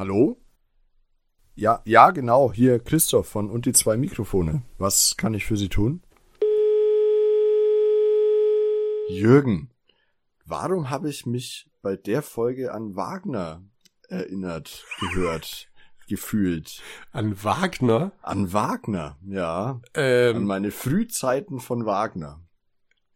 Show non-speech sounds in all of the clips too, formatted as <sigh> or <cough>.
Hallo? Ja, ja, genau. Hier Christoph von und die zwei Mikrofone. Was kann ich für Sie tun? Jürgen, warum habe ich mich bei der Folge an Wagner erinnert, gehört, <laughs> gefühlt? An Wagner? An Wagner, ja. Ähm, An meine Frühzeiten von Wagner.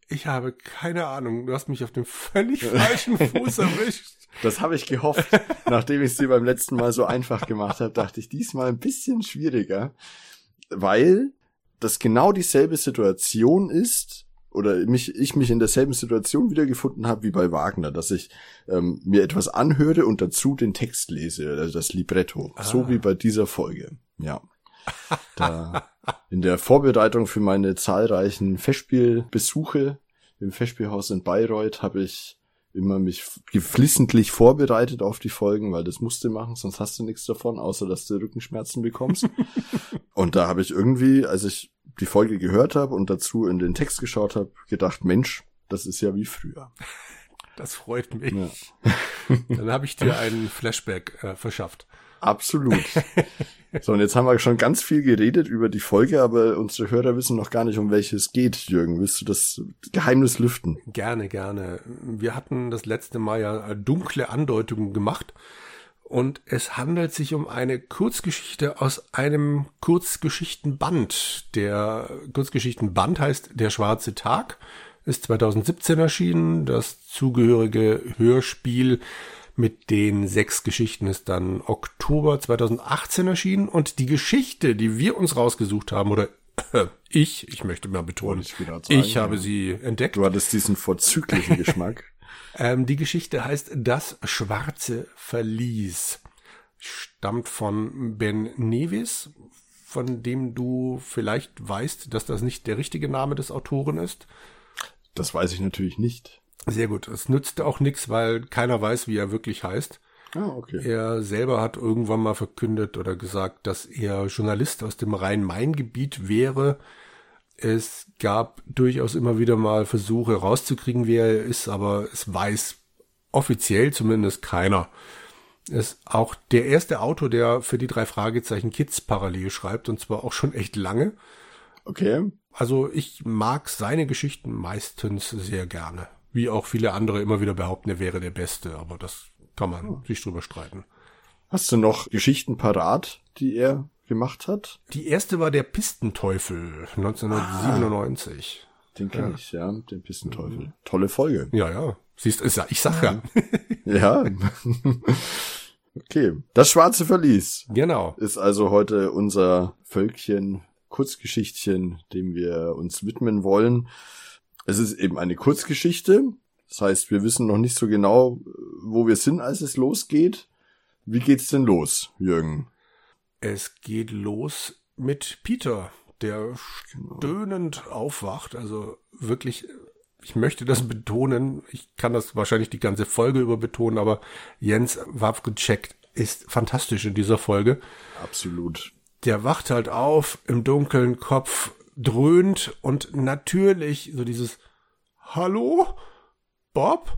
ich habe keine Ahnung. Du hast mich auf dem völlig falschen Fuß <laughs> erwischt. Das habe ich gehofft. <laughs> Nachdem ich es dir beim letzten Mal so einfach gemacht habe, dachte ich diesmal ein bisschen schwieriger, weil das genau dieselbe Situation ist oder mich, ich mich in derselben Situation wiedergefunden habe wie bei Wagner, dass ich ähm, mir etwas anhöre und dazu den Text lese, also das Libretto, so Ah. wie bei dieser Folge. Ja. Da in der Vorbereitung für meine zahlreichen Festspielbesuche im Festspielhaus in Bayreuth habe ich immer mich geflissentlich vorbereitet auf die Folgen, weil das musste machen, sonst hast du nichts davon, außer dass du Rückenschmerzen bekommst. <laughs> und da habe ich irgendwie, als ich die Folge gehört habe und dazu in den Text geschaut habe, gedacht, Mensch, das ist ja wie früher. Das freut mich. Ja. Dann habe ich dir einen Flashback äh, verschafft. Absolut. <laughs> So, und jetzt haben wir schon ganz viel geredet über die Folge, aber unsere Hörer wissen noch gar nicht, um welches geht, Jürgen. Willst du das Geheimnis lüften? Gerne, gerne. Wir hatten das letzte Mal ja dunkle Andeutungen gemacht. Und es handelt sich um eine Kurzgeschichte aus einem Kurzgeschichtenband. Der Kurzgeschichtenband heißt Der schwarze Tag, ist 2017 erschienen. Das zugehörige Hörspiel mit den sechs Geschichten ist dann Oktober 2018 erschienen. Und die Geschichte, die wir uns rausgesucht haben, oder <clears throat> ich, ich möchte mal betonen, ich sagen, ich habe sie entdeckt. Du hattest diesen vorzüglichen Geschmack. <laughs> Ähm, die Geschichte heißt Das schwarze Verlies. Stammt von Ben Nevis, von dem du vielleicht weißt, dass das nicht der richtige Name des Autoren ist. Das weiß ich natürlich nicht. Sehr gut. Es nützt auch nichts, weil keiner weiß, wie er wirklich heißt. Ah, okay. Er selber hat irgendwann mal verkündet oder gesagt, dass er Journalist aus dem Rhein-Main-Gebiet wäre. Es gab durchaus immer wieder mal Versuche rauszukriegen, wer er ist, aber es weiß offiziell zumindest keiner. Er ist auch der erste Autor, der für die drei Fragezeichen Kids parallel schreibt und zwar auch schon echt lange. Okay. Also ich mag seine Geschichten meistens sehr gerne. Wie auch viele andere immer wieder behaupten, er wäre der Beste, aber das kann man sich drüber streiten. Hast du noch Geschichten parat, die er gemacht hat? Die erste war der Pistenteufel 1997. Den kenne ich, ja, den Pistenteufel. Tolle Folge. Ja, ja. Siehst du, ich sag ja. <laughs> Ja. <laughs> okay. Das schwarze Verlies Genau. ist also heute unser Völkchen Kurzgeschichtchen, dem wir uns widmen wollen. Es ist eben eine Kurzgeschichte. Das heißt, wir wissen noch nicht so genau, wo wir sind, als es losgeht. Wie geht's denn los, Jürgen? Es geht los mit Peter, der stöhnend aufwacht. Also wirklich, ich möchte das betonen. Ich kann das wahrscheinlich die ganze Folge über betonen, aber Jens Wawrczyk ist fantastisch in dieser Folge. Absolut. der wacht halt auf, im dunklen Kopf dröhnt und natürlich so dieses Hallo? Bob?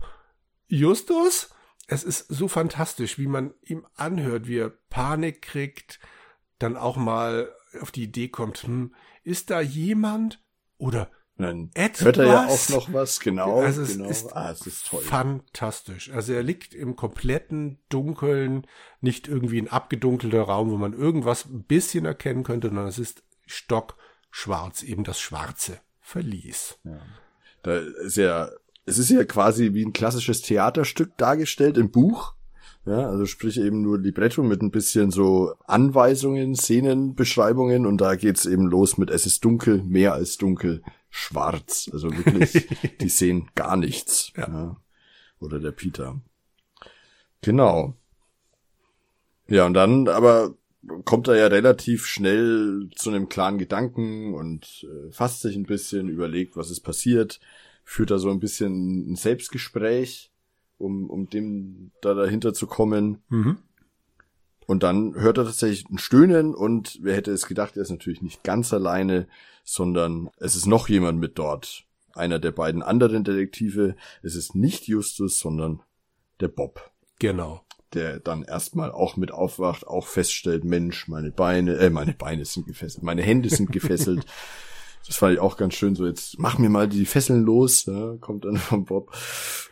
Justus? Es ist so fantastisch, wie man ihm anhört, wie er Panik kriegt, dann auch mal auf die Idee kommt, hm, ist da jemand? Oder Dann Etwas? hört er ja auch noch was, genau. Also es genau. ist ah, es ist toll. fantastisch. Also er liegt im kompletten Dunkeln, nicht irgendwie ein abgedunkelter Raum, wo man irgendwas ein bisschen erkennen könnte, sondern es ist stockschwarz, eben das schwarze Verlies. Da ist ja, es ist ja quasi wie ein klassisches Theaterstück dargestellt im Buch. Ja, also sprich eben nur Libretto mit ein bisschen so Anweisungen, Szenenbeschreibungen und da geht's eben los mit es ist dunkel, mehr als dunkel, schwarz. Also wirklich, <laughs> die sehen gar nichts. Ja. Oder der Peter. Genau. Ja, und dann aber kommt er ja relativ schnell zu einem klaren Gedanken und äh, fasst sich ein bisschen, überlegt, was ist passiert, führt da so ein bisschen ein Selbstgespräch, um, um dem da dahinter zu kommen. Mhm. Und dann hört er tatsächlich ein Stöhnen und wer hätte es gedacht, er ist natürlich nicht ganz alleine, sondern es ist noch jemand mit dort. Einer der beiden anderen Detektive. Es ist nicht Justus, sondern der Bob. Genau. Der dann erstmal auch mit aufwacht, auch feststellt, Mensch, meine Beine, äh, meine Beine sind gefesselt, meine Hände sind gefesselt. <laughs> Das fand ich auch ganz schön, so jetzt mach mir mal die Fesseln los, ja, kommt dann vom Bob.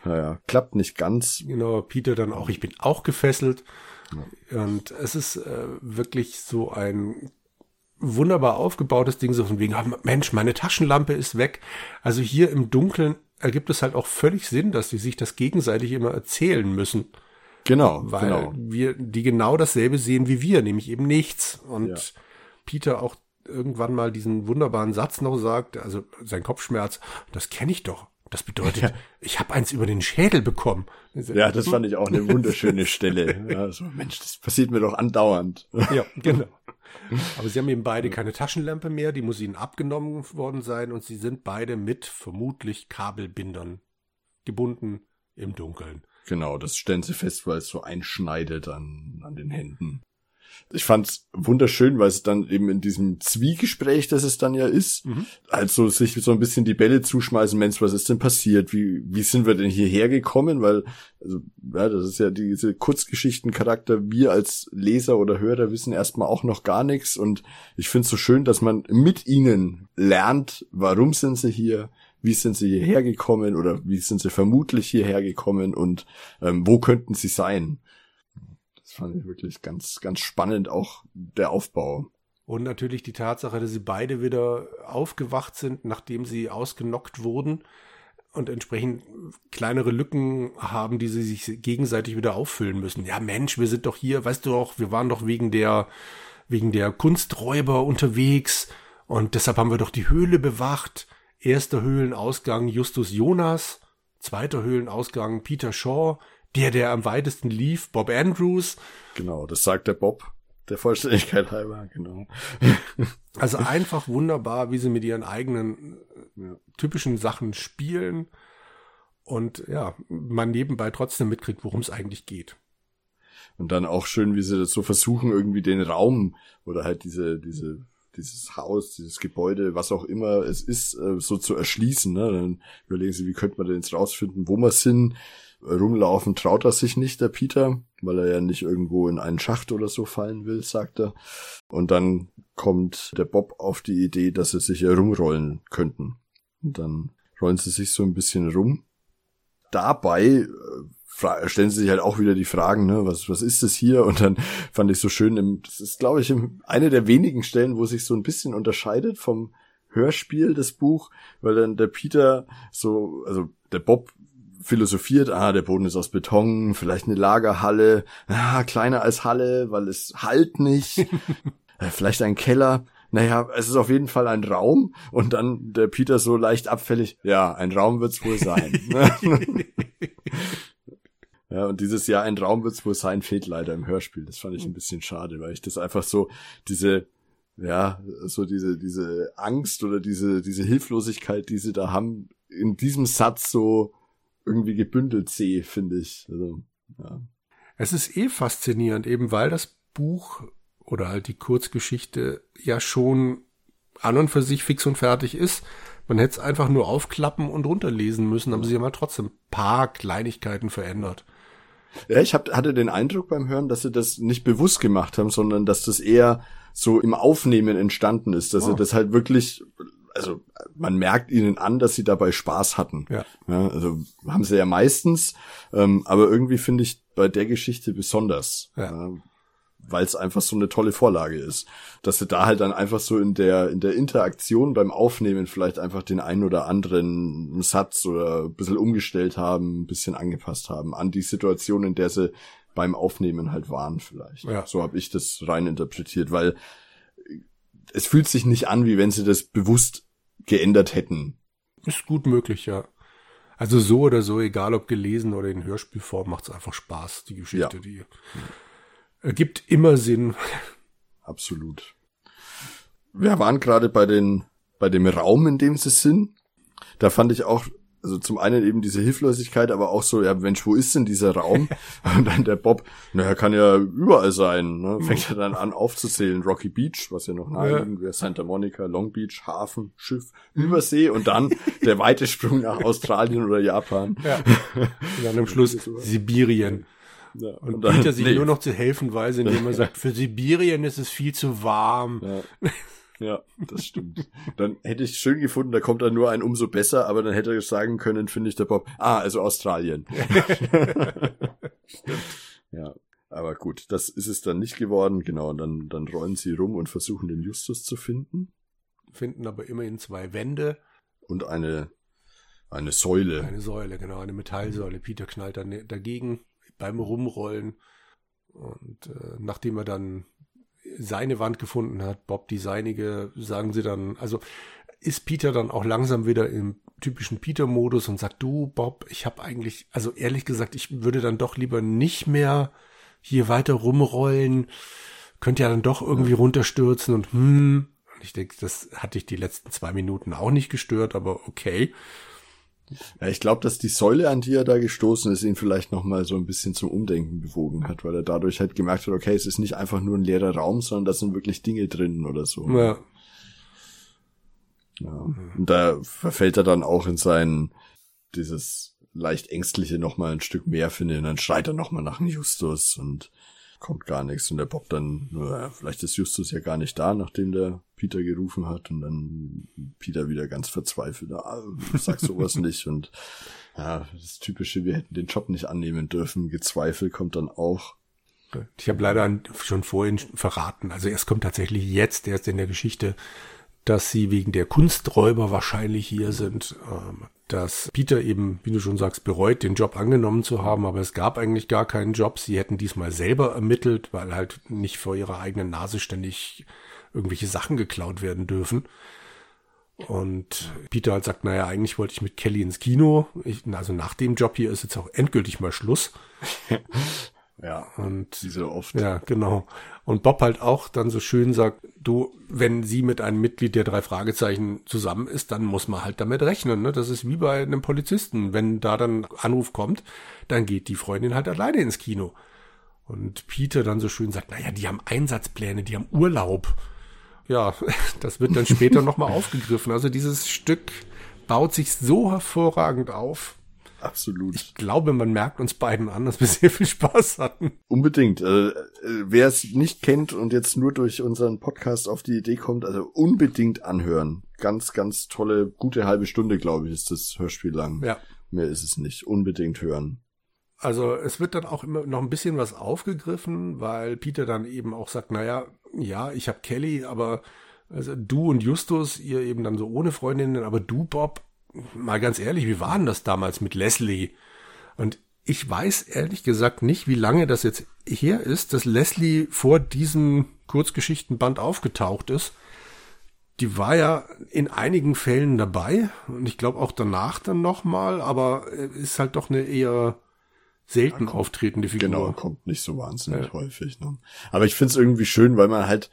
Naja, klappt nicht ganz. Genau, Peter dann auch, ich bin auch gefesselt. Ja. Und es ist äh, wirklich so ein wunderbar aufgebautes Ding, so von wegen, oh, Mensch, meine Taschenlampe ist weg. Also hier im Dunkeln ergibt es halt auch völlig Sinn, dass die sich das gegenseitig immer erzählen müssen. Genau, weil genau. wir die genau dasselbe sehen wie wir, nämlich eben nichts. Und ja. Peter auch irgendwann mal diesen wunderbaren Satz noch sagt, also sein Kopfschmerz, das kenne ich doch. Das bedeutet, ja. ich habe eins über den Schädel bekommen. Ja, das fand ich auch eine wunderschöne Stelle. <laughs> Ja, so, Mensch, das passiert mir doch andauernd. Ja, genau. Aber sie haben eben beide keine Taschenlampe mehr, die muss ihnen abgenommen worden sein und sie sind beide mit vermutlich Kabelbindern gebunden im Dunkeln. Genau, das stellen sie fest, weil es so einschneidet an, an den Händen. Ich fand's wunderschön, weil es dann eben in diesem Zwiegespräch, das es dann ja ist, mhm. also sich so ein bisschen die Bälle zuschmeißen, Mensch, was ist denn passiert? Wie, wie sind wir denn hierher gekommen? Weil, also, ja, das ist ja diese Kurzgeschichtencharakter. Wir als Leser oder Hörer wissen erstmal auch noch gar nichts. Und ich find's so schön, dass man mit ihnen lernt, warum sind sie hier? Wie sind sie hierher gekommen oder wie sind sie vermutlich hierher gekommen und ähm, wo könnten sie sein? fand ich wirklich ganz, ganz spannend, auch der Aufbau. Und natürlich die Tatsache, dass sie beide wieder aufgewacht sind, nachdem sie ausgenockt wurden und entsprechend kleinere Lücken haben, die sie sich gegenseitig wieder auffüllen müssen. Ja, Mensch, wir sind doch hier, weißt du auch, wir waren doch wegen der, wegen der Kunsträuber unterwegs und deshalb haben wir doch die Höhle bewacht. Erster Höhlenausgang Justus Jonas, zweiter Höhlenausgang Peter Shaw, der, der am weitesten lief, Bob Andrews. Genau, das sagt der Bob. Der Vollständigkeit halber, genau. <laughs> Also einfach wunderbar, wie sie mit ihren eigenen ja. typischen Sachen spielen und ja, man nebenbei trotzdem mitkriegt, worum es eigentlich geht. Und dann auch schön, wie sie das so versuchen, irgendwie den Raum oder halt diese, diese, dieses Haus, dieses Gebäude, was auch immer es ist, äh, so zu erschließen. Ne? Dann überlegen sie, wie könnte man denn jetzt rausfinden, wo wir sind rumlaufen traut er sich nicht, der Peter, weil er ja nicht irgendwo in einen Schacht oder so fallen will, sagt er. Und dann kommt der Bob auf die Idee, dass sie sich herumrollen könnten. Und dann rollen sie sich so ein bisschen rum. Dabei äh, stellen sie sich halt auch wieder die Fragen, ne, was, was ist das hier? Und dann fand ich so schön, im, das ist, glaube ich, eine der wenigen Stellen, wo sich so ein bisschen unterscheidet vom Hörspiel, das Buch, weil dann der Peter so, also der Bob philosophiert, ah, der Boden ist aus Beton, vielleicht eine Lagerhalle, ah, kleiner als Halle, weil es halt nicht, <laughs> äh, vielleicht ein Keller. Naja, es ist auf jeden Fall ein Raum und dann der Peter so leicht abfällig, ja, ein Raum wird's wohl sein. <laughs> ja, und dieses Jahr ein Raum wird's wohl sein, fehlt leider im Hörspiel. Das fand ich ein bisschen schade, weil ich das einfach so, diese, ja, so diese, diese Angst oder diese, diese Hilflosigkeit, die sie da haben, in diesem Satz so irgendwie gebündelt sehe, finde ich. Also, ja. Es ist eh faszinierend, eben weil das Buch oder halt die Kurzgeschichte ja schon an und für sich fix und fertig ist. Man hätte es einfach nur aufklappen und runterlesen müssen, aber sie haben halt trotzdem paar Kleinigkeiten verändert. Ja, ich hab, hatte den Eindruck beim Hören, dass sie das nicht bewusst gemacht haben, sondern dass das eher so im Aufnehmen entstanden ist, dass oh. sie das halt wirklich also man merkt ihnen an, dass sie dabei Spaß hatten. Ja. ja also haben sie ja meistens, ähm, aber irgendwie finde ich bei der Geschichte besonders. Ja. Äh, weil es einfach so eine tolle Vorlage ist. Dass sie da halt dann einfach so in der, in der Interaktion beim Aufnehmen vielleicht einfach den einen oder anderen Satz oder ein bisschen umgestellt haben, ein bisschen angepasst haben an die Situation, in der sie beim Aufnehmen halt waren vielleicht. Ja. So habe ich das rein interpretiert, weil es fühlt sich nicht an, wie wenn sie das bewusst geändert hätten. Ist gut möglich, ja. Also so oder so, egal ob gelesen oder in Hörspielform, macht es einfach Spaß, die Geschichte, ja. die ergibt immer Sinn. Absolut. Wir waren gerade bei den, bei dem Raum, in dem sie sind. Da fand ich auch also zum einen eben diese Hilflosigkeit, aber auch so, ja, Mensch, wo ist denn dieser Raum? <laughs> Und dann der Bob, naja, kann ja überall sein, ne? Fängt er dann an aufzuzählen. Rocky Beach, was ja noch naheliegend wäre, Santa Monica, Long Beach, Hafen, Schiff, Übersee und dann der <laughs> weite Sprung nach Australien oder Japan. Ja. <laughs> Und dann am Schluss Sibirien. Ja, und, und dann, Peter sich nee. nur noch zu helfen weiß, indem er <laughs> sagt, für Sibirien ist es viel zu warm. Ja. <laughs> Ja, das stimmt. Dann hätte ich schön gefunden, da kommt dann nur ein umso besser, aber dann hätte er sagen können, finde ich der Bob. Ah, also Australien. <laughs> stimmt. Ja, aber gut, das ist es dann nicht geworden, genau. Und dann, dann rollen sie rum und versuchen den Justus zu finden. Finden aber immerhin zwei Wände. Und eine, eine Säule. Eine Säule, genau, eine Metallsäule. Peter knallt dann dagegen beim Rumrollen. Und äh, nachdem er dann seine Wand gefunden hat, Bob die seinige, sagen sie dann, also ist Peter dann auch langsam wieder im typischen Peter-Modus und sagt, du Bob, ich habe eigentlich, also ehrlich gesagt, ich würde dann doch lieber nicht mehr hier weiter rumrollen, könnte ja dann doch irgendwie runterstürzen und hm, ich denke, das hatte ich die letzten zwei Minuten auch nicht gestört, aber okay. Ja, ich glaube, dass die Säule, an die er da gestoßen ist, ihn vielleicht nochmal so ein bisschen zum Umdenken bewogen hat, weil er dadurch halt gemerkt hat, okay, es ist nicht einfach nur ein leerer Raum, sondern da sind wirklich Dinge drin oder so. Ja. Ja. Und da verfällt er dann auch in sein, dieses leicht ängstliche nochmal ein Stück mehr finde, und dann schreit er nochmal nach Justus und kommt gar nichts. Und der Bob dann, naja, vielleicht ist Justus ja gar nicht da, nachdem der Peter gerufen hat. Und dann Peter wieder ganz verzweifelt, ah, sag sowas <laughs> nicht. Und ja, das typische, wir hätten den Job nicht annehmen dürfen, gezweifelt kommt dann auch. Ich habe leider schon vorhin verraten, also es kommt tatsächlich jetzt erst in der Geschichte, dass sie wegen der Kunsträuber wahrscheinlich hier sind. Ähm, dass Peter eben, wie du schon sagst, bereut, den Job angenommen zu haben, aber es gab eigentlich gar keinen Job. Sie hätten diesmal selber ermittelt, weil halt nicht vor ihrer eigenen Nase ständig irgendwelche Sachen geklaut werden dürfen. Und Peter halt sagt, naja, eigentlich wollte ich mit Kelly ins Kino. Ich, also nach dem Job hier ist jetzt auch endgültig mal Schluss. <laughs> Ja, und wie so oft. Ja, genau. Und Bob halt auch dann so schön sagt, du, wenn sie mit einem Mitglied der drei Fragezeichen zusammen ist, dann muss man halt damit rechnen. Ne? Das ist wie bei einem Polizisten. Wenn da dann Anruf kommt, dann geht die Freundin halt alleine ins Kino. Und Peter dann so schön sagt, naja, die haben Einsatzpläne, die haben Urlaub. Ja, <laughs> das wird dann später nochmal <laughs> aufgegriffen. Also dieses Stück baut sich so hervorragend auf. Absolut. Ich glaube, man merkt uns beiden an, dass wir sehr viel Spaß hatten. Unbedingt. Äh wer es nicht kennt und jetzt nur durch unseren Podcast auf die Idee kommt, also unbedingt anhören. Ganz, ganz tolle, gute halbe Stunde, glaube ich, ist das Hörspiel lang. Ja. Mehr ist es nicht. Unbedingt hören. Also es wird dann auch immer noch ein bisschen was aufgegriffen, weil Peter dann eben auch sagt, naja, ja, ich habe Kelly, aber also du und Justus, ihr eben dann so ohne Freundinnen, aber du, Bob, mal ganz ehrlich, wie war denn das damals mit Leslie? Und ich weiß ehrlich gesagt nicht, wie lange das jetzt her ist, dass Leslie vor diesem Kurzgeschichtenband aufgetaucht ist. Die war ja in einigen Fällen dabei und ich glaube auch danach dann nochmal, aber ist halt doch eine eher selten kommt, auftretende Figur. Genau, kommt nicht so wahnsinnig ja. häufig. Ne? Aber ich finde es irgendwie schön, weil man halt,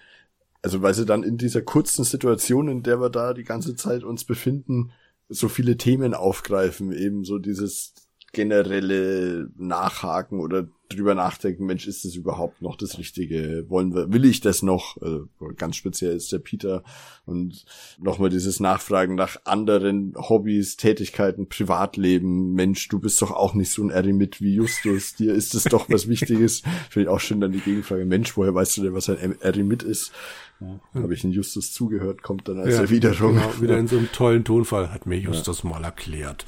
also weil sie dann in dieser kurzen Situation, in der wir da die ganze Zeit uns befinden, so viele Themen aufgreifen, eben so dieses generelle Nachhaken oder drüber nachdenken, Mensch, ist das überhaupt noch das Richtige? Wollen wir, will ich das noch? Also ganz speziell ist der Peter und nochmal dieses Nachfragen nach anderen Hobbys, Tätigkeiten, Privatleben. Mensch, du bist doch auch nicht so ein Eremit wie Justus. Dir ist es doch was Wichtiges. Finde ich auch schön dann die Gegenfrage. Mensch, woher weißt du denn, was ein Eremit ist? Ja, Habe ich in Justus zugehört, kommt dann als ja, Erwiderung. Genau, wieder in so einem tollen Tonfall, hat mir Justus ja. mal erklärt.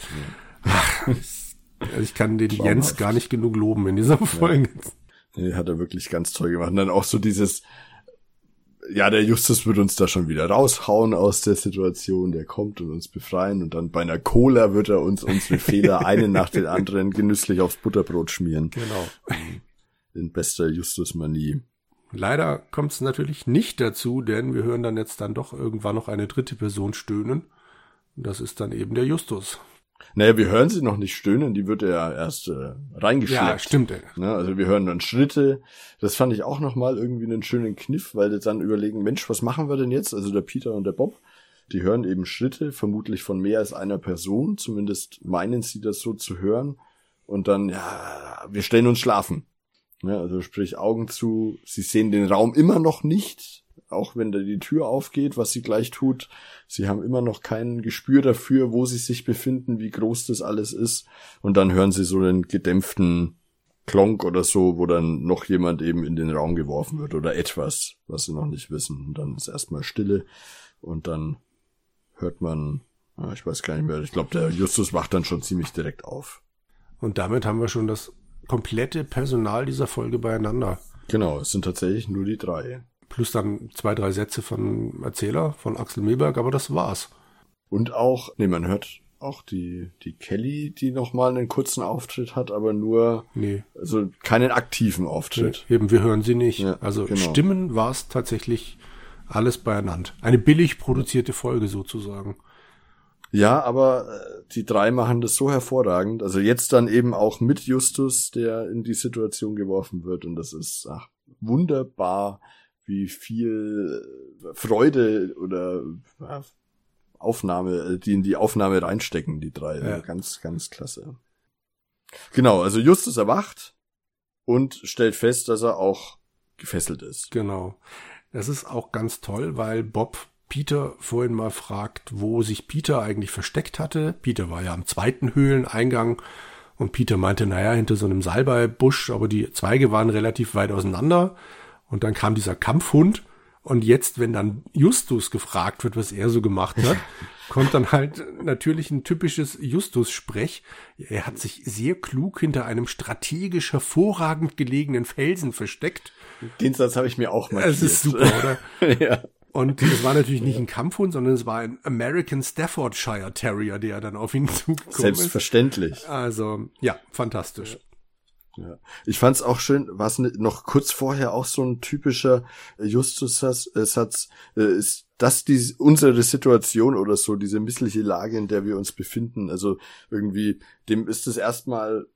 Ja. Also ich kann den. Jens gar nicht genug loben in dieser Folge. Ja. Nee, hat er wirklich ganz toll gemacht. Und dann auch so dieses, ja, der Justus wird uns da schon wieder raushauen aus der Situation, der kommt und uns befreien und dann bei einer Cola wird er uns unsere <laughs> Fehler einen nach den anderen genüsslich aufs Butterbrot schmieren. Genau. In bester Justus-Manie. Leider kommt es natürlich nicht dazu, denn wir hören dann jetzt dann doch irgendwann noch eine dritte Person stöhnen. Und das ist dann eben der Justus. Naja, wir hören sie noch nicht stöhnen, die wird ja erst äh, reingeschleppt. Ja, stimmt. Ey. Ne? Also wir hören dann Schritte. Das fand ich auch nochmal irgendwie einen schönen Kniff, weil die dann überlegen, Mensch, was machen wir denn jetzt? Also der Peter und der Bob, die hören eben Schritte, vermutlich von mehr als einer Person, zumindest meinen sie das so zu hören. Und dann, ja, wir stellen uns schlafen. Ne? Also sprich Augen zu, sie sehen den Raum immer noch nicht, auch wenn da die Tür aufgeht, was sie gleich tut. Sie haben immer noch kein Gespür dafür, wo sie sich befinden, wie groß das alles ist. Und dann hören sie so einen gedämpften Klonk oder so, wo dann noch jemand eben in den Raum geworfen wird oder etwas, was sie noch nicht wissen. Und dann ist erstmal Stille und dann hört man, ich weiß gar nicht mehr, ich glaube, der Justus wacht dann schon ziemlich direkt auf. Und damit haben wir schon das komplette Personal dieser Folge beieinander. Genau, es sind tatsächlich nur die drei. Plus dann zwei, drei Sätze von Erzähler, von Axel Milberg, aber das war's. Und auch, nee, man hört auch die, die Kelly, die nochmal einen kurzen Auftritt hat, aber nur, nee. also keinen aktiven Auftritt. Nee, eben, wir hören sie nicht. Ja, also genau. Stimmen war es tatsächlich alles beieinander. Eine billig produzierte Folge sozusagen. Ja, aber äh, die drei machen das so hervorragend. Also jetzt dann eben auch mit Justus, der in die Situation geworfen wird. Und das ist ach, wunderbar, wie viel Freude oder Aufnahme, äh, die in die Aufnahme reinstecken, die drei. Ja. Ganz, ganz klasse. Genau, also Justus erwacht und stellt fest, dass er auch gefesselt ist. Genau. Das ist auch ganz toll, weil Bob Peter vorhin mal fragt, wo sich Peter eigentlich versteckt hatte. Peter war ja am zweiten Höhleneingang und Peter meinte, naja, hinter so einem Salbeibusch, aber die Zweige waren relativ weit auseinander. Und dann kam dieser Kampfhund und jetzt, wenn dann Justus gefragt wird, was er so gemacht hat, <laughs> kommt dann halt natürlich ein typisches Justus-Sprech. Er hat sich sehr klug hinter einem strategisch hervorragend gelegenen Felsen versteckt. Den Satz habe ich mir auch mal. Es ist super, oder? <laughs> ja. Und es war natürlich nicht ein Kampfhund, sondern es war ein American Staffordshire Terrier, der dann auf ihn zugekommen ist. Selbstverständlich. Also, ja, fantastisch. Ja. Ich fand's auch schön, was noch kurz vorher auch so ein typischer Justus-Satz äh, äh, ist, dass die unsere Situation oder so diese missliche Lage, in der wir uns befinden, also irgendwie dem ist es erstmal,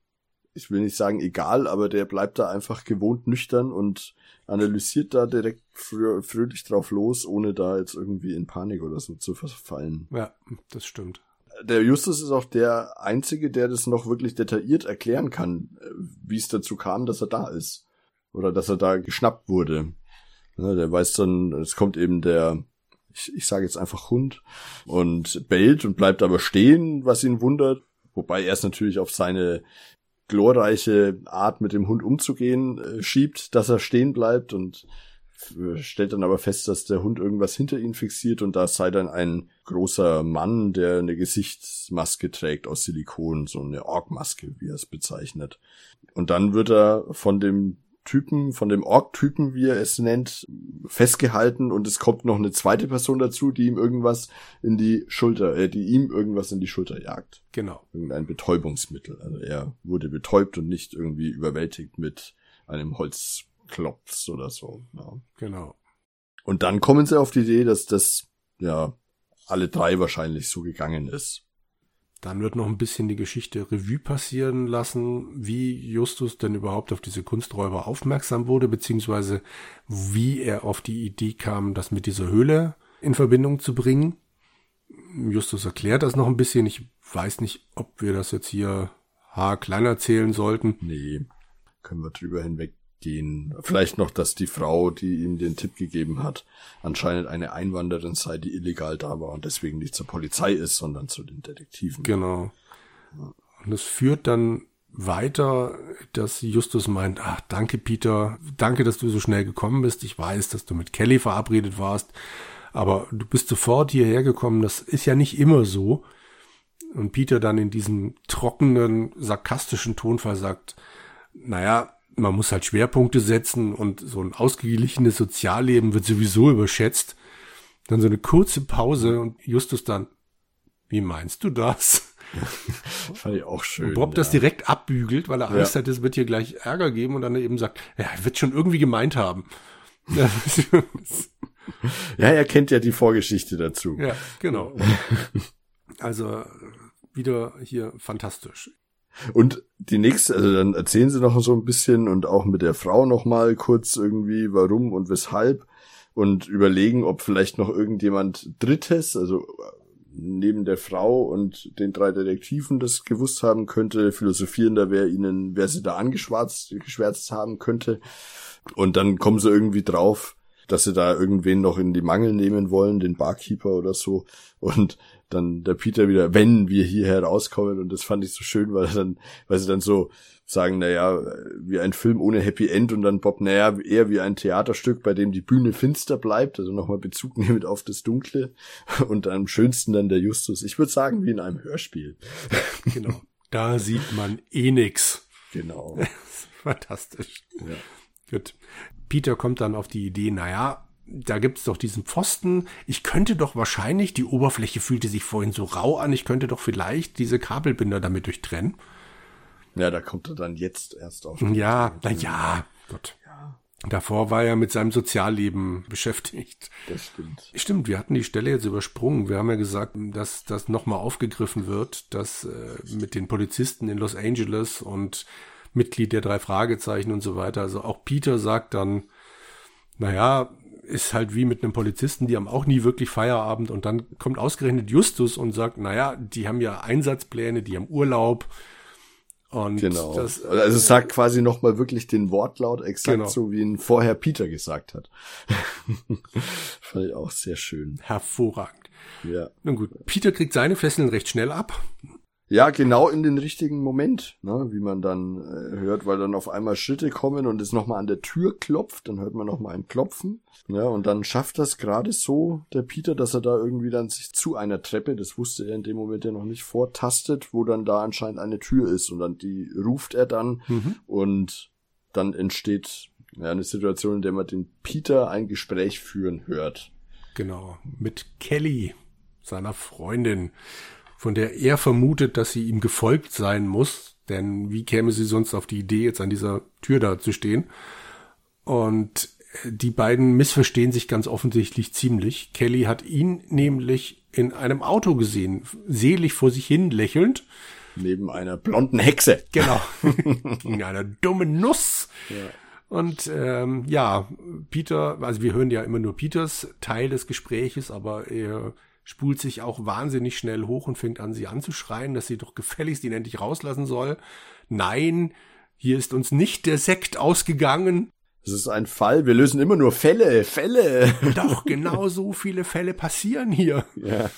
ich will nicht sagen egal, aber der bleibt da einfach gewohnt nüchtern und analysiert da direkt frö fröhlich drauf los, ohne da jetzt irgendwie in Panik oder so zu verfallen. Ja, das stimmt der Justus ist auch der Einzige, der das noch wirklich detailliert erklären kann, äh, wie es dazu kam, dass er da ist. Oder dass er da geschnappt wurde. Ja, der weiß dann, es kommt eben der, ich, ich sage jetzt einfach Hund, und bellt und bleibt aber stehen, was ihn wundert. Wobei er es natürlich auf seine glorreiche Art mit dem Hund umzugehen äh, schiebt, dass er stehen bleibt und stellt dann aber fest, dass der Hund irgendwas hinter ihn fixiert und da sei dann ein großer Mann, der eine Gesichtsmaske trägt aus Silikon, so eine Ork-Maske, wie er es bezeichnet. Und dann wird er von dem Typen, von dem Ork-Typen, wie er es nennt, festgehalten und es kommt noch eine zweite Person dazu, die ihm irgendwas in die Schulter, äh, die ihm irgendwas in die Schulter jagt. Genau. Irgendein Betäubungsmittel. Also er wurde betäubt und nicht irgendwie überwältigt mit einem Holz Klops oder so. Ja. Genau. Und dann kommen sie auf die Idee, dass das ja alle drei wahrscheinlich so gegangen ist. Dann wird noch ein bisschen die Geschichte Revue passieren lassen, wie Justus denn überhaupt auf diese Kunsträuber aufmerksam wurde, beziehungsweise wie er auf die Idee kam, das mit dieser Höhle in Verbindung zu bringen. Justus erklärt das noch ein bisschen. Ich weiß nicht, ob wir das jetzt hier haarklein erzählen sollten. Nee, können wir drüber hinweg gehen. Vielleicht noch, dass die Frau, die ihm den Tipp gegeben hat, anscheinend eine Einwanderin sei, die illegal da war und deswegen nicht zur Polizei ist, sondern zu den Detektiven. Genau. Und es führt dann weiter, dass Justus meint, ach, danke Peter, danke, dass du so schnell gekommen bist. Ich weiß, dass du mit Kelly verabredet warst, aber du bist sofort hierher gekommen. Das ist ja nicht immer so. Und Peter dann in diesem trockenen, sarkastischen Tonfall sagt, naja, man muss halt Schwerpunkte setzen und so ein ausgeglichenes Sozialleben wird sowieso überschätzt. Dann so eine kurze Pause und Justus dann, wie meinst du das? <laughs> Fand ich auch schön. Und Bob ja. das direkt abbügelt, weil er Angst ja. hat, es wird hier gleich Ärger geben und dann eben sagt, ja, er wird schon irgendwie gemeint haben. <laughs> ja, er kennt ja die Vorgeschichte dazu. Ja, genau. Also wieder hier fantastisch. Und die nächste, also dann erzählen sie noch so ein bisschen und auch mit der Frau noch mal kurz irgendwie, warum und weshalb und überlegen, ob vielleicht noch irgendjemand Drittes, also neben der Frau und den drei Detektiven das gewusst haben könnte, philosophierender wer ihnen, wer sie da angeschwärzt geschwärzt haben könnte. Und dann kommen sie irgendwie drauf, dass sie da irgendwen noch in die Mangel nehmen wollen, den Barkeeper oder so. Und dann der Peter wieder, wenn wir hier herauskommen. Und das fand ich so schön, weil dann, weil sie dann so sagen, naja, wie ein Film ohne Happy End und dann Bob, naja, eher wie ein Theaterstück, bei dem die Bühne finster bleibt, also nochmal Bezug <laughs> nehmend auf das Dunkle. Und am schönsten dann der Justus. Ich würde sagen, wie in einem Hörspiel. Genau. Da sieht man eh nix. Genau. <laughs> Fantastisch. Ja. Gut. Peter kommt dann auf die Idee, naja, da gibt's doch diesen Pfosten. Ich könnte doch wahrscheinlich, die Oberfläche fühlte sich vorhin so rau an, ich könnte doch vielleicht diese Kabelbinder damit durchtrennen. Ja, da kommt er dann jetzt erst auf. Ja, na ja, Gott. Ja. Davor war er mit seinem Sozialleben <laughs> beschäftigt. Das stimmt. Stimmt, wir hatten die Stelle jetzt übersprungen. Wir haben ja gesagt, dass das nochmal aufgegriffen wird, dass äh, mit den Polizisten in Los Angeles und Mitglied der drei Fragezeichen und so weiter. Also auch Peter sagt dann, naja, ist halt wie mit einem Polizisten, die haben auch nie wirklich Feierabend und dann kommt ausgerechnet Justus und sagt, naja, die haben ja Einsatzpläne, die haben Urlaub. Und genau. Das, also es sagt quasi nochmal wirklich den Wortlaut exakt genau. so, wie ihn vorher Peter gesagt hat. <laughs> Fand ich auch sehr schön. Hervorragend. Ja. Nun gut, Peter kriegt seine Fesseln recht schnell ab. Ja, genau in den richtigen Moment, ne, wie man dann äh, hört, weil dann auf einmal Schritte kommen und es nochmal an der Tür klopft, dann hört man nochmal ein Klopfen. Ja, und dann schafft das gerade so, der Peter, dass er da irgendwie dann sich zu einer Treppe, das wusste er in dem Moment ja noch nicht, vortastet, wo dann da anscheinend eine Tür ist. Und dann die ruft er dann mhm. und dann entsteht ja, eine Situation, in der man den Peter ein Gespräch führen hört. Genau, mit Kelly, seiner Freundin von der er vermutet, dass sie ihm gefolgt sein muss. Denn wie käme sie sonst auf die Idee, jetzt an dieser Tür da zu stehen? Und die beiden missverstehen sich ganz offensichtlich ziemlich. Kelly hat ihn nämlich in einem Auto gesehen, selig vor sich hin lächelnd. Neben einer blonden Hexe. Genau. <laughs> in einer dummen Nuss. Ja. Und ähm, ja, Peter, also wir hören ja immer nur Peters Teil des Gespräches, aber er spult sich auch wahnsinnig schnell hoch und fängt an, sie anzuschreien, dass sie doch gefälligst ihn endlich rauslassen soll. Nein, hier ist uns nicht der Sekt ausgegangen. Es ist ein Fall, wir lösen immer nur Fälle, Fälle. Doch, <laughs> genau so viele Fälle passieren hier. Ja.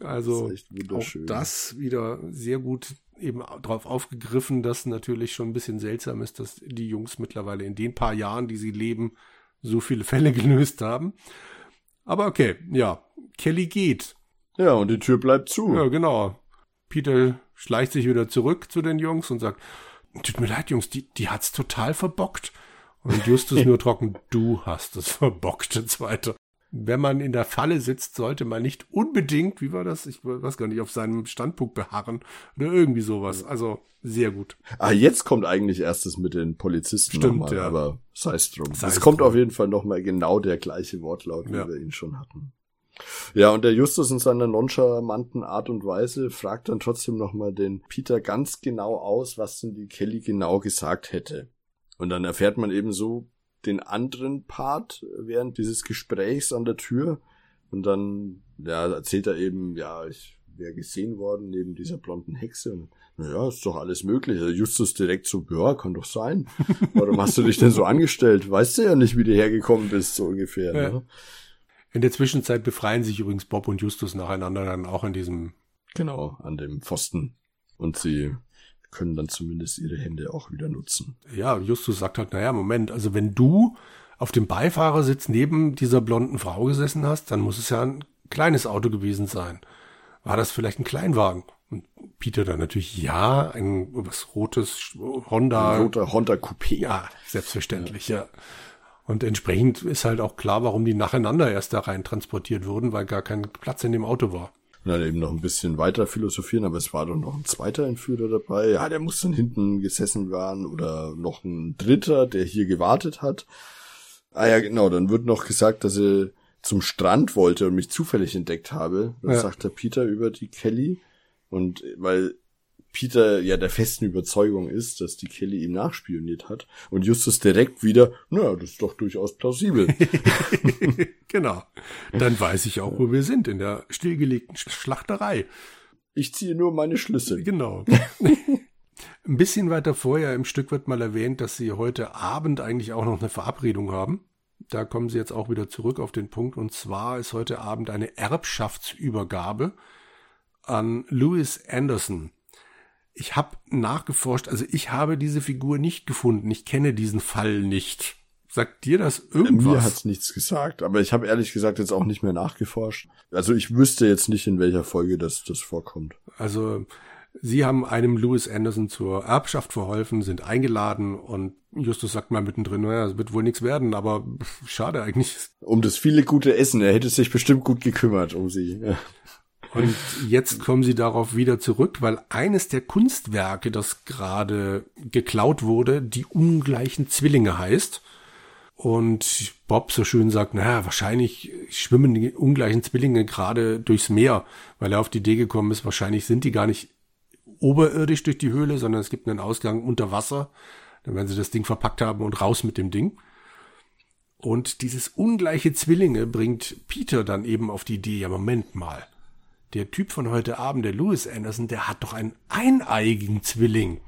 Also das auch das wieder sehr gut eben drauf aufgegriffen, dass natürlich schon ein bisschen seltsam ist, dass die Jungs mittlerweile in den paar Jahren, die sie leben, so viele Fälle gelöst haben. Aber okay, ja, Kelly geht. Ja, und die Tür bleibt zu. Ja, genau. Peter schleicht sich wieder zurück zu den Jungs und sagt, tut mir leid, Jungs, die, die hat's total verbockt. Und Justus <laughs> nur trocken, du hast es verbockt, der zweite. Wenn man in der Falle sitzt, sollte man nicht unbedingt, wie war das? Ich weiß gar nicht, auf seinem Standpunkt beharren oder irgendwie sowas. Also sehr gut. Ah, jetzt kommt eigentlich erstes mit den Polizisten Stimmt, nochmal, ja. aber sei es drum. Es kommt auf jeden Fall nochmal genau der gleiche Wortlaut, wie ja. wir ihn schon hatten. Ja, und der Justus in seiner nonchalanten Art und Weise fragt dann trotzdem nochmal den Peter ganz genau aus, was denn die Kelly genau gesagt hätte. Und dann erfährt man eben so den anderen Part während dieses Gesprächs an der Tür. Und dann, ja, erzählt er eben, ja, ich wäre gesehen worden neben dieser blonden Hexe. Und, naja, ist doch alles möglich. Also Justus direkt so, ja, kann doch sein. <laughs> Warum hast du dich denn so angestellt? Weißt du ja nicht, wie du hergekommen bist, so ungefähr. Ja. Ne? In der Zwischenzeit befreien sich übrigens Bob und Justus nacheinander dann auch an diesem. Genau, an dem Pfosten. Und sie können dann zumindest ihre Hände auch wieder nutzen. Ja, Justus sagt halt, naja, Moment, also wenn du auf dem Beifahrersitz neben dieser blonden Frau gesessen hast, dann muss es ja ein kleines Auto gewesen sein. War das vielleicht ein Kleinwagen? Und Peter dann natürlich, ja, ein was rotes Honda. Ein roter Honda Coupé. Ja, selbstverständlich, ja. ja. Und entsprechend ist halt auch klar, warum die nacheinander erst da rein transportiert wurden, weil gar kein Platz in dem Auto war. Und dann eben noch ein bisschen weiter philosophieren, aber es war doch noch ein zweiter Entführer dabei. Ja, der muss dann hinten gesessen werden oder noch ein dritter, der hier gewartet hat. Ah ja, genau, dann wird noch gesagt, dass er zum Strand wollte und mich zufällig entdeckt habe. Das ja. sagt der Peter über die Kelly. Und weil Peter ja der festen Überzeugung ist, dass die Kelly ihm nachspioniert hat und Justus direkt wieder, naja, das ist doch durchaus plausibel. <laughs> genau. Dann weiß ich auch, wo wir sind, in der stillgelegten Schlachterei. Ich ziehe nur meine Schlüsse. Genau. <laughs> Ein bisschen weiter vorher im Stück wird mal erwähnt, dass sie heute Abend eigentlich auch noch eine Verabredung haben. Da kommen sie jetzt auch wieder zurück auf den Punkt. Und zwar ist heute Abend eine Erbschaftsübergabe an Louis Anderson. Ich habe nachgeforscht, also ich habe diese Figur nicht gefunden. Ich kenne diesen Fall nicht. Sagt dir das irgendwas? Mir hat's nichts gesagt, aber ich habe ehrlich gesagt jetzt auch nicht mehr nachgeforscht. Also ich wüsste jetzt nicht, in welcher Folge das, das vorkommt. Also Sie haben einem Louis Anderson zur Erbschaft verholfen, sind eingeladen und Justus sagt mal mittendrin, naja, es wird wohl nichts werden, aber schade eigentlich. Um das viele gute Essen, er hätte sich bestimmt gut gekümmert um sie. Und jetzt kommen sie darauf wieder zurück, weil eines der Kunstwerke, das gerade geklaut wurde, die ungleichen Zwillinge heißt. Und Bob so schön sagt, naja, wahrscheinlich schwimmen die ungleichen Zwillinge gerade durchs Meer, weil er auf die Idee gekommen ist, wahrscheinlich sind die gar nicht oberirdisch durch die Höhle, sondern es gibt einen Ausgang unter Wasser. Dann werden sie das Ding verpackt haben und raus mit dem Ding. Und dieses ungleiche Zwillinge bringt Peter dann eben auf die Idee, ja Moment mal, der Typ von heute Abend, der Louis Anderson, der hat doch einen eineigigen Zwilling.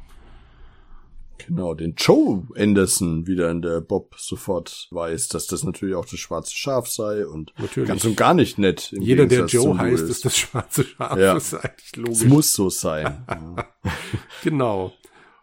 Genau, den Joe Anderson, wie dann der Bob sofort weiß, dass das natürlich auch das schwarze Schaf sei und natürlich. ganz und gar nicht nett. Jeder, der Joe heißt, ist das schwarze Schaf. Ja. Das ist eigentlich logisch. Es muss so sein. <laughs> genau.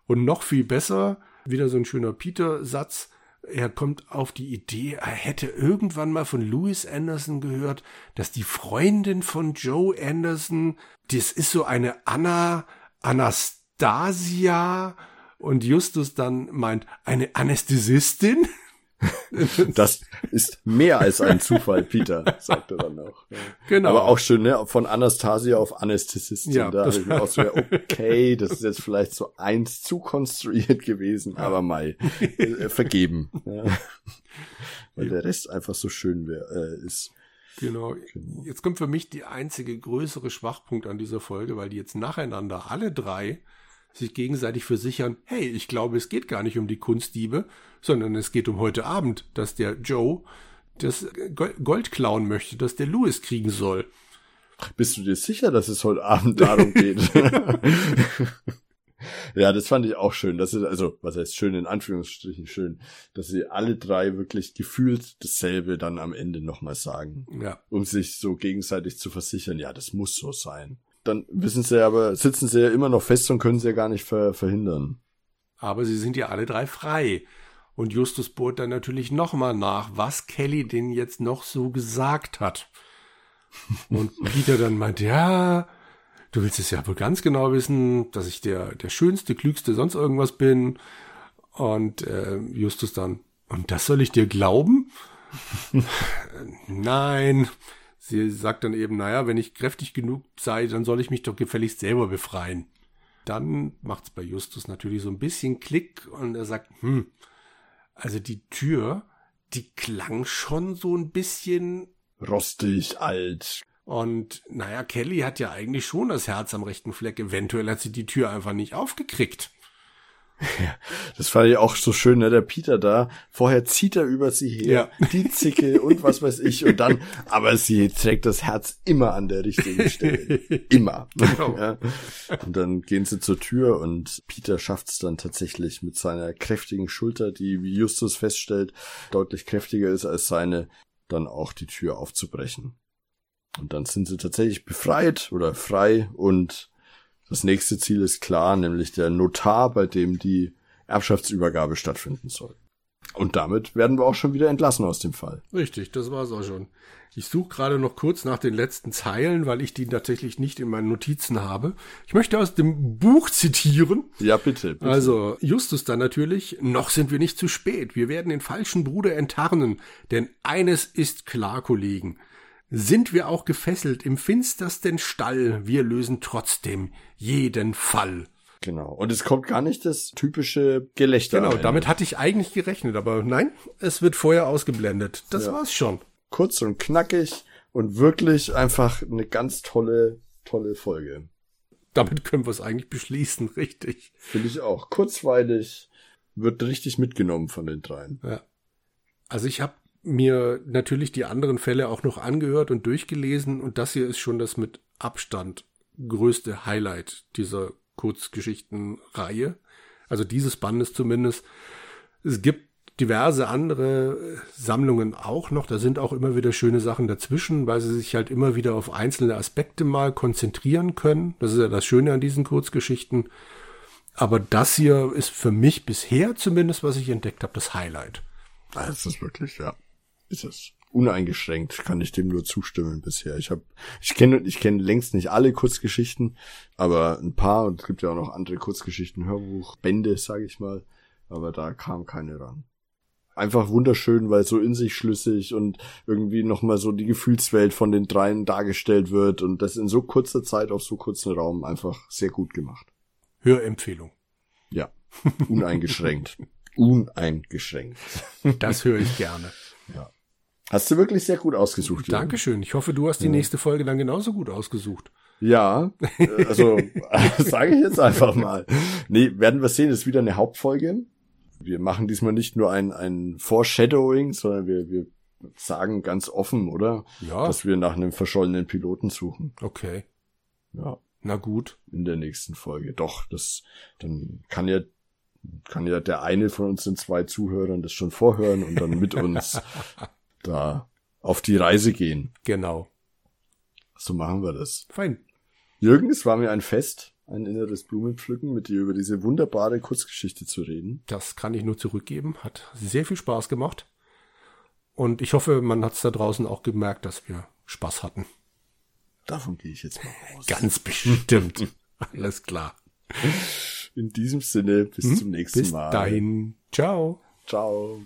Und noch viel besser, wieder so ein schöner Peter-Satz. Er kommt auf die Idee, er hätte irgendwann mal von Louis Anderson gehört, dass die Freundin von Joe Anderson, das ist so eine Anna Anastasia, und Justus dann meint, eine Anästhesistin? <laughs> Das ist mehr als ein Zufall, Peter, sagt er dann auch. Genau. Aber auch schön, ne? Von Anastasia auf Anästhesistin. Ja, da habe ich mir auch so, <laughs> okay, das ist jetzt vielleicht so eins zu konstruiert gewesen, aber mal äh, vergeben. Ja. <laughs> Weil der Rest einfach so schön wär, äh, ist. Genau. genau. Jetzt kommt für mich die einzige größere Schwachpunkt an dieser Folge, weil die jetzt nacheinander alle drei sich gegenseitig versichern, hey, ich glaube, es geht gar nicht um die Kunstdiebe, sondern es geht um heute Abend, dass der Joe das Gold klauen möchte, das der Louis kriegen soll. Bist du dir sicher, dass es heute Abend darum <laughs> geht? ja, das fand ich auch schön. Das ist, also, was heißt schön in Anführungsstrichen schön, dass sie alle drei wirklich gefühlt dasselbe dann am Ende nochmal sagen. Ja. Um sich so gegenseitig zu versichern, ja, das muss so sein dann wissen sie aber, sitzen sie ja immer noch fest und können sie ja gar nicht ver verhindern. Aber sie sind ja alle drei frei. Und Justus bohrt dann natürlich nochmal nach, was Kelly denn jetzt noch so gesagt hat. <laughs> Und Peter dann meint, ja, du willst es ja wohl ganz genau wissen, dass ich der, der schönste, klügste, sonst irgendwas bin. Und äh, Justus dann, und das soll ich dir glauben? <laughs> Nein, Sie sagt dann eben, naja, wenn ich kräftig genug sei, dann soll ich mich doch gefälligst selber befreien. Dann macht es bei Justus natürlich so ein bisschen Klick und er sagt, hm, also die Tür, die klang schon so ein bisschen rostig alt. Und naja, Kelly hat ja eigentlich schon das Herz am rechten Fleck. Eventuell hat sie die Tür einfach nicht aufgekriegt. Ja, das fand ich auch so schön, ne? Der Peter da, vorher zieht er über sie her, ja. die Zicke und was weiß ich, und dann, aber sie trägt das Herz immer an der richtigen Stelle. <laughs> Immer. Genau. Ja. Und dann gehen sie zur Tür und Peter schafft es dann tatsächlich mit seiner kräftigen Schulter, die, wie Justus feststellt, deutlich kräftiger ist als seine, dann auch die Tür aufzubrechen. Und dann sind sie tatsächlich befreit oder frei und das nächste Ziel ist klar, nämlich der Notar, bei dem die Erbschaftsübergabe stattfinden soll. Und damit werden wir auch schon wieder entlassen aus dem Fall. Richtig, das war's auch schon. Ich suche gerade noch kurz nach den letzten Zeilen, weil ich die tatsächlich nicht in meinen Notizen habe. Ich möchte aus dem Buch zitieren. Ja, bitte, bitte. Also, Justus dann natürlich, noch sind wir nicht zu spät. Wir werden den falschen Bruder enttarnen. Denn eines ist klar, Kollegen sind wir auch gefesselt im finstersten Stall, wir lösen trotzdem jeden Fall. Genau. Und es kommt gar nicht das typische Gelächter. Genau, damit hatte ich eigentlich gerechnet, aber nein, es wird vorher ausgeblendet. Das ja. war's schon. Kurz und knackig und wirklich einfach eine ganz tolle, tolle Folge. Damit können wir es eigentlich beschließen, <laughs> richtig. Finde ich auch. Kurzweilig, wird richtig mitgenommen von den dreien. Ja. Also ich habe mir natürlich die anderen Fälle auch noch angehört und durchgelesen und das hier ist schon das mit Abstand größte Highlight dieser Kurzgeschichtenreihe. Also dieses Bandes zumindest. Es gibt diverse andere Sammlungen auch noch. Da sind auch immer wieder schöne Sachen dazwischen, weil sie sich halt immer wieder auf einzelne Aspekte mal konzentrieren können. Das ist ja das Schöne an diesen Kurzgeschichten. Aber das hier ist für mich bisher zumindest, was ich entdeckt habe, das Highlight. Das ist wirklich, ja. Ist es. Uneingeschränkt kann ich dem nur zustimmen bisher. Ich habe, ich kenne, ich kenne längst nicht alle Kurzgeschichten, aber ein paar und es gibt ja auch noch andere Kurzgeschichten, Hörbuch, Bände, sage ich mal. Aber da kam keine ran. Einfach wunderschön, weil so in sich schlüssig und irgendwie nochmal so die Gefühlswelt von den dreien dargestellt wird und das in so kurzer Zeit auf so kurzen Raum einfach sehr gut gemacht. Hörempfehlung. Ja, uneingeschränkt. <laughs> uneingeschränkt. Das höre ich gerne. Ja. Hast du wirklich sehr gut ausgesucht. Jürgen. Dankeschön. Ich hoffe, du hast die ja. nächste Folge dann genauso gut ausgesucht. Ja, <laughs> also sage ich jetzt einfach mal. Nee, werden wir sehen, das ist wieder eine Hauptfolge. Wir machen diesmal nicht nur ein, ein Foreshadowing, sondern wir, wir sagen ganz offen, oder? Ja. Dass wir nach einem verschollenen Piloten suchen. Okay. Ja. Na gut. In der nächsten Folge. Doch, das, dann kann ja kann ja der eine von uns den zwei Zuhörern das schon vorhören und dann mit <laughs> uns da auf die Reise gehen. Genau. So machen wir das. Fein. Jürgen, es war mir ein Fest, ein inneres Blumenpflücken, mit dir über diese wunderbare Kurzgeschichte zu reden. Das kann ich nur zurückgeben. Hat sehr viel Spaß gemacht. Und ich hoffe, man hat es da draußen auch gemerkt, dass wir Spaß hatten. Davon gehe ich jetzt mal aus. <laughs> Ganz bestimmt. <laughs> Alles klar. In diesem Sinne, bis hm? zum nächsten bis Mal. Bis dahin. Ciao. Ciao.